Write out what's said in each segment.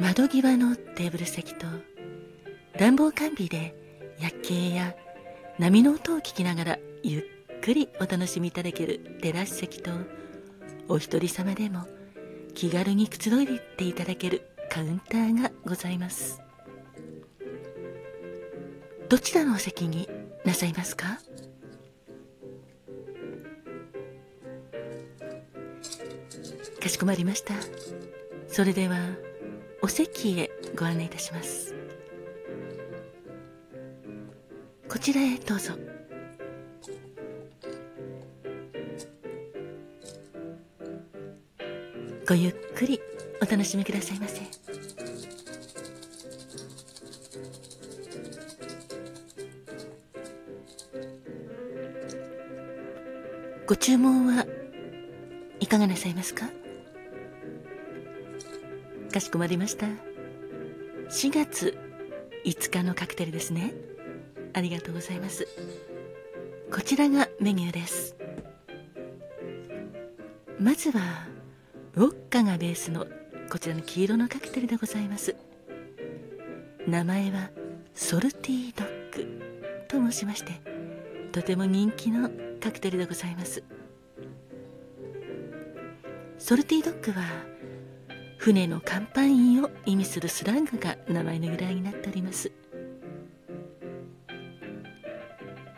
窓際のテーブル席と暖房完備で夜景や波の音を聞きながらゆっくりお楽しみいただけるテラス席とお一人様でも気軽にくつろいでいただけるカウンターがございます。どちらのお席になさいますか？かしこまりました。それではお席へご案内いたします。こちらへどうぞ。ごゆっくりお楽しみくださいませ。ご注文はいかがなさいますか？かしこまりました。4月5日のカクテルですね。ありがとうございます。こちらがメニューです。まずはウォッカがベースのこちらの黄色のカクテルでございます。名前はソルティードッグと申しましてとても人気のカクテルでございます。ソルティードッグは船の甲板員を意味するスラングが名前の由来になっております。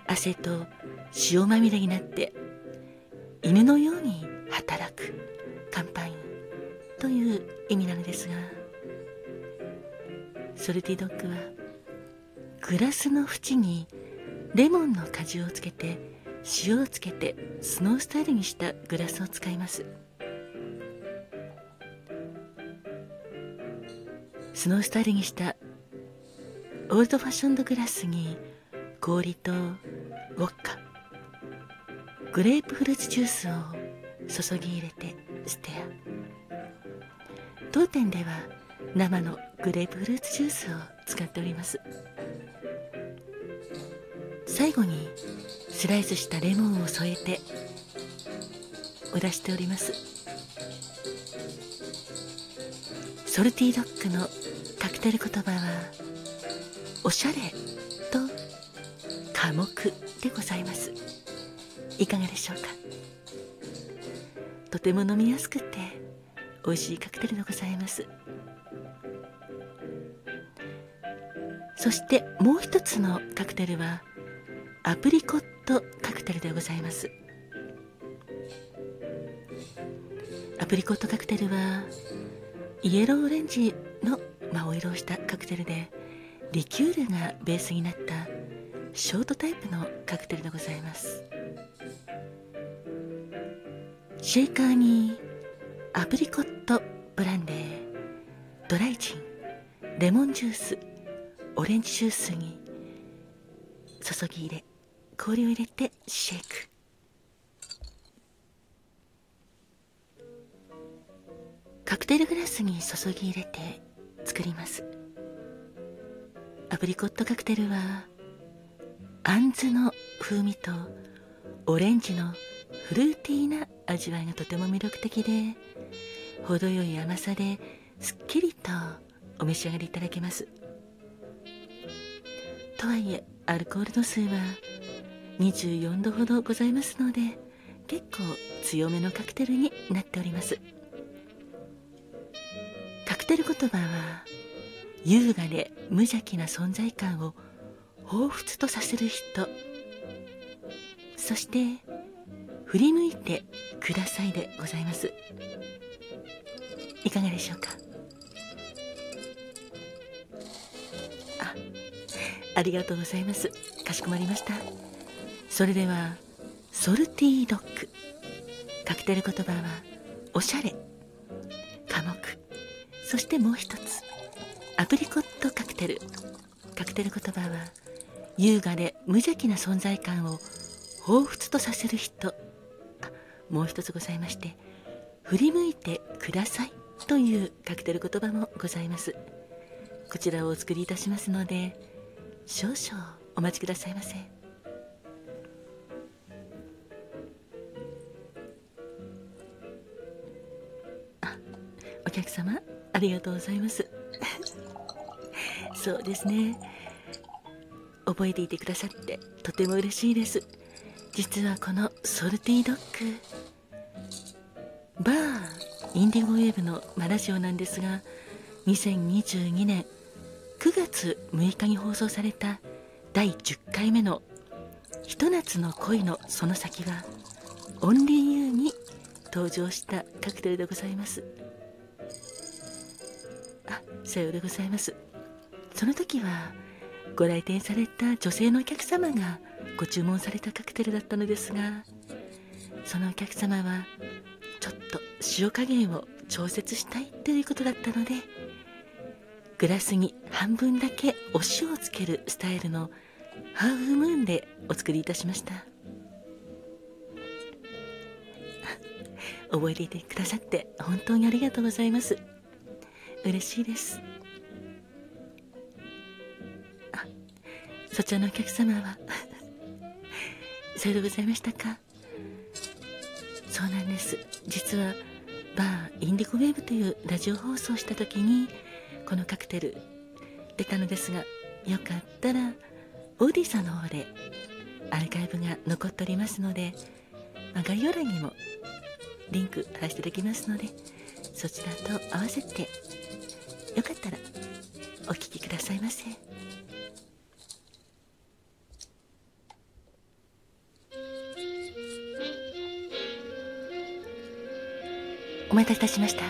汗と塩まみれになって犬のように働く甲板員という意味なのですがソルティドッグはグラスの縁にレモンの果汁をつけて塩をつけてスノースタイルにしたグラスを使います。スノースタイルにしたオールドファッションドグラスに氷とウォッカグレープフルーツジュースを注ぎ入れてステア。当店では生のグレープフルーツジュースを使っております。最後にスライスしたレモンを添えてお出しております。ソルティドッグのカクテル言葉はおしゃれと寡黙でございます。いかがでしょうか？とても飲みやすくて美味しいカクテルでございます。そしてもう一つのカクテルはアプリコットカクテルでございます。アプリコットカクテルはイエローオレンジ青色をしたカクテルでリキュールがベースになったショートタイプのカクテルでございます。シェイカーにアプリコットブランデードライジンレモンジュースオレンジジュースに注ぎ入れ氷を入れてシェイク。カクテルグラスに注ぎ入れて作ります。アプリコットカクテルはあんずの風味とオレンジのフルーティーな味わいがとても魅力的で程よい甘さですっきりとお召し上がりいただけます。とはいえアルコール度数は24度ほどございますので結構強めのカクテルになっております。クテル言葉は優雅で無邪気な存在感を彷彿とさせる人。そして振り向いてくださいでございます。いかがでしょうか？あありがとうございます。かしこまりました。それではソルティードッグ。カクテル言葉はおしゃれ。そしてもう一つアプリコットカクテル。カクテル言葉は優雅で無邪気な存在感を彷彿とさせる人。もう一つございまして振り向いてくださいというカクテル言葉もございます。こちらをお作りいたしますので少々お待ちくださいませ。あお客様。ありがとうございます。そうですね。覚えていてくださってとても嬉しいです。実はこのソルティドッグバーインディゴウェーブのマラジオなんですが2022年9月6日に放送された第10回目の「ひと夏の恋のその先はオンリーユー」に登場したカクテルでございます。さようでございます。その時はご来店された女性のお客様がご注文されたカクテルだったのですがそのお客様はちょっと塩加減を調節したいということだったのでグラスに半分だけお塩をつけるスタイルのハーフムーンでお作りいたしました。覚えていてくださって本当にありがとうございます。嬉しいです。あそちらのお客様は さようでございましたか？そうなんです。実はバーインディゴウェーブというラジオ放送した時にこのカクテル出たのですがよかったらオーディさんの方でアーカイブが残っておりますので、まあ、概要欄にもリンク貼らせていただきますのでそちらと合わせて。よかったらお聴きくださいませ。お待たせいたしました。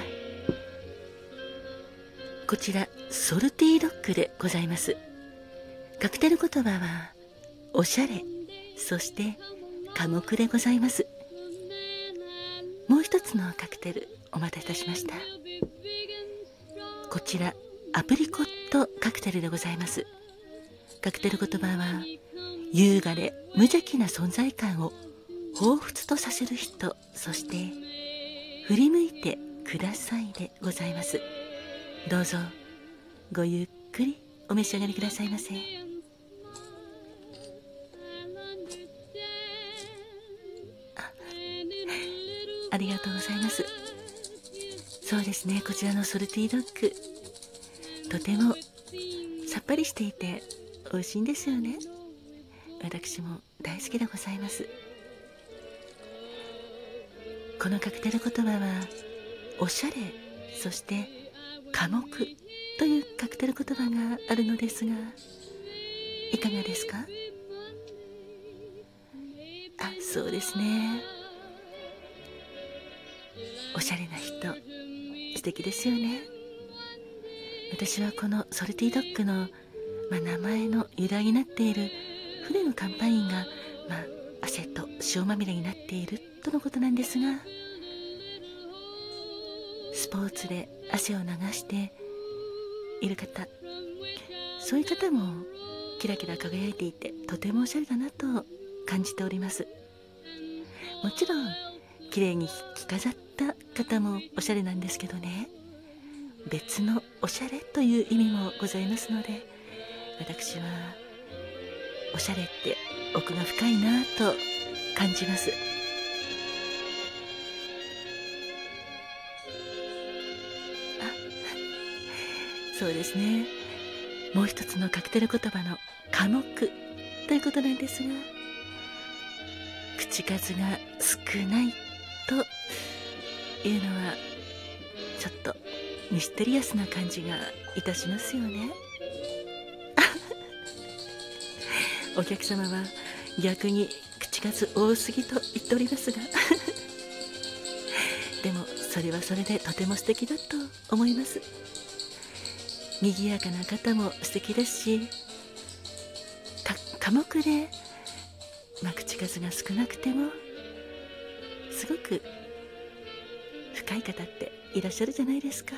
こちらソルティードッグでございます。カクテル言葉はおしゃれそして寡黙でございます。一つのカクテルお待たせいたしました。こちらアプリコットカクテルでございます。カクテル言葉は優雅で無邪気な存在感を彷彿とさせる人そして振り向いてくださいでございます。どうぞごゆっくりお召し上がりくださいませ。ありがとうございます。そうですねこちらのソルティドッグ。とてもさっぱりしていて美味しいんですよね。私も大好きでございます。このカクテル言葉はおしゃれそして寡黙というカクテル言葉があるのですがいかがですか？あそうですね。しゃれな人。素敵ですよね。私はこのソルティドッグの、まあ、名前の由来になっている船の甲板員が、まあ、汗と塩まみれになっているとのことなんですがスポーツで汗を流している方そういう方もキラキラ輝いていてとてもおしゃれだなと感じております。もちろん綺麗に着飾った方もおしゃれなんですけどね。別のおしゃれという意味もございますので私はおしゃれって奥が深いなと感じます。そうですね。もう一つのカクテル言葉の「寡黙」ということなんですが口数が少ないというのはちょっとミステリアスな感じがいたしますよね。お客様は逆に口数多すぎと言っておりますが。でもそれはそれでとても素敵だと思います。賑やかな方も素敵ですし寡黙で、まあ、口数が少なくてもすごく深い方っていらっしゃるじゃないですか。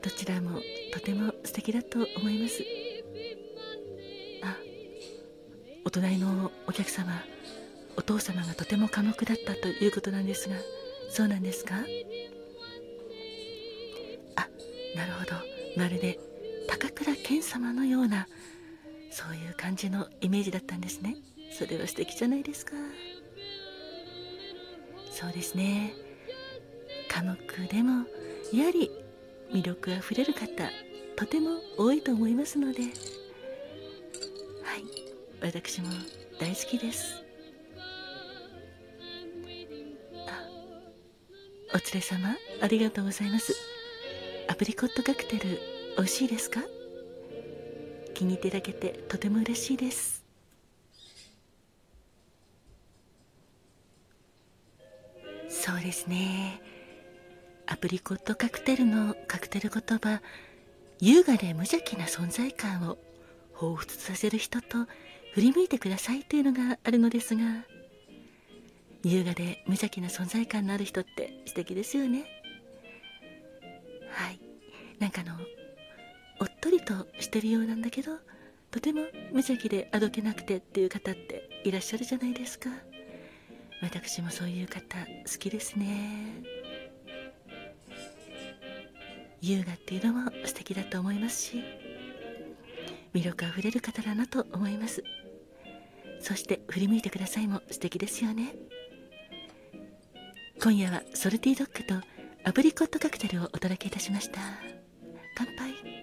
どちらもとても素敵だと思います。あお隣のお客様お父様がとても寡黙だったということなんですがそうなんですか？あなるほど。まるで高倉健様のようなそういう感じのイメージだったんですね。それは素敵じゃないですか。そうですね。寡黙でもやはり魅力あふれる方とても多いと思いますので。はい。私も大好きです。あお連れ様ありがとうございます。アプリコットカクテル美味しいですか？気に入っていただけてとても嬉しいです。そうですね。アプリコットカクテルのカクテル言葉優雅で無邪気な存在感を彷彿させる人と振り向いてくださいというのがあるのですが優雅で無邪気な存在感のある人って素敵ですよね。はい。なんかのおっとりとしてるようなんだけどとても無邪気であどけなくてっていう方っていらっしゃるじゃないですか。私もそういう方好きですね。優雅っていうのも素敵だと思いますし魅力あふれる方だなと思います。そして振り向いてくださいも素敵ですよね。今夜はソルティドッグとアプリコットカクテルをお届けいたしました。乾杯。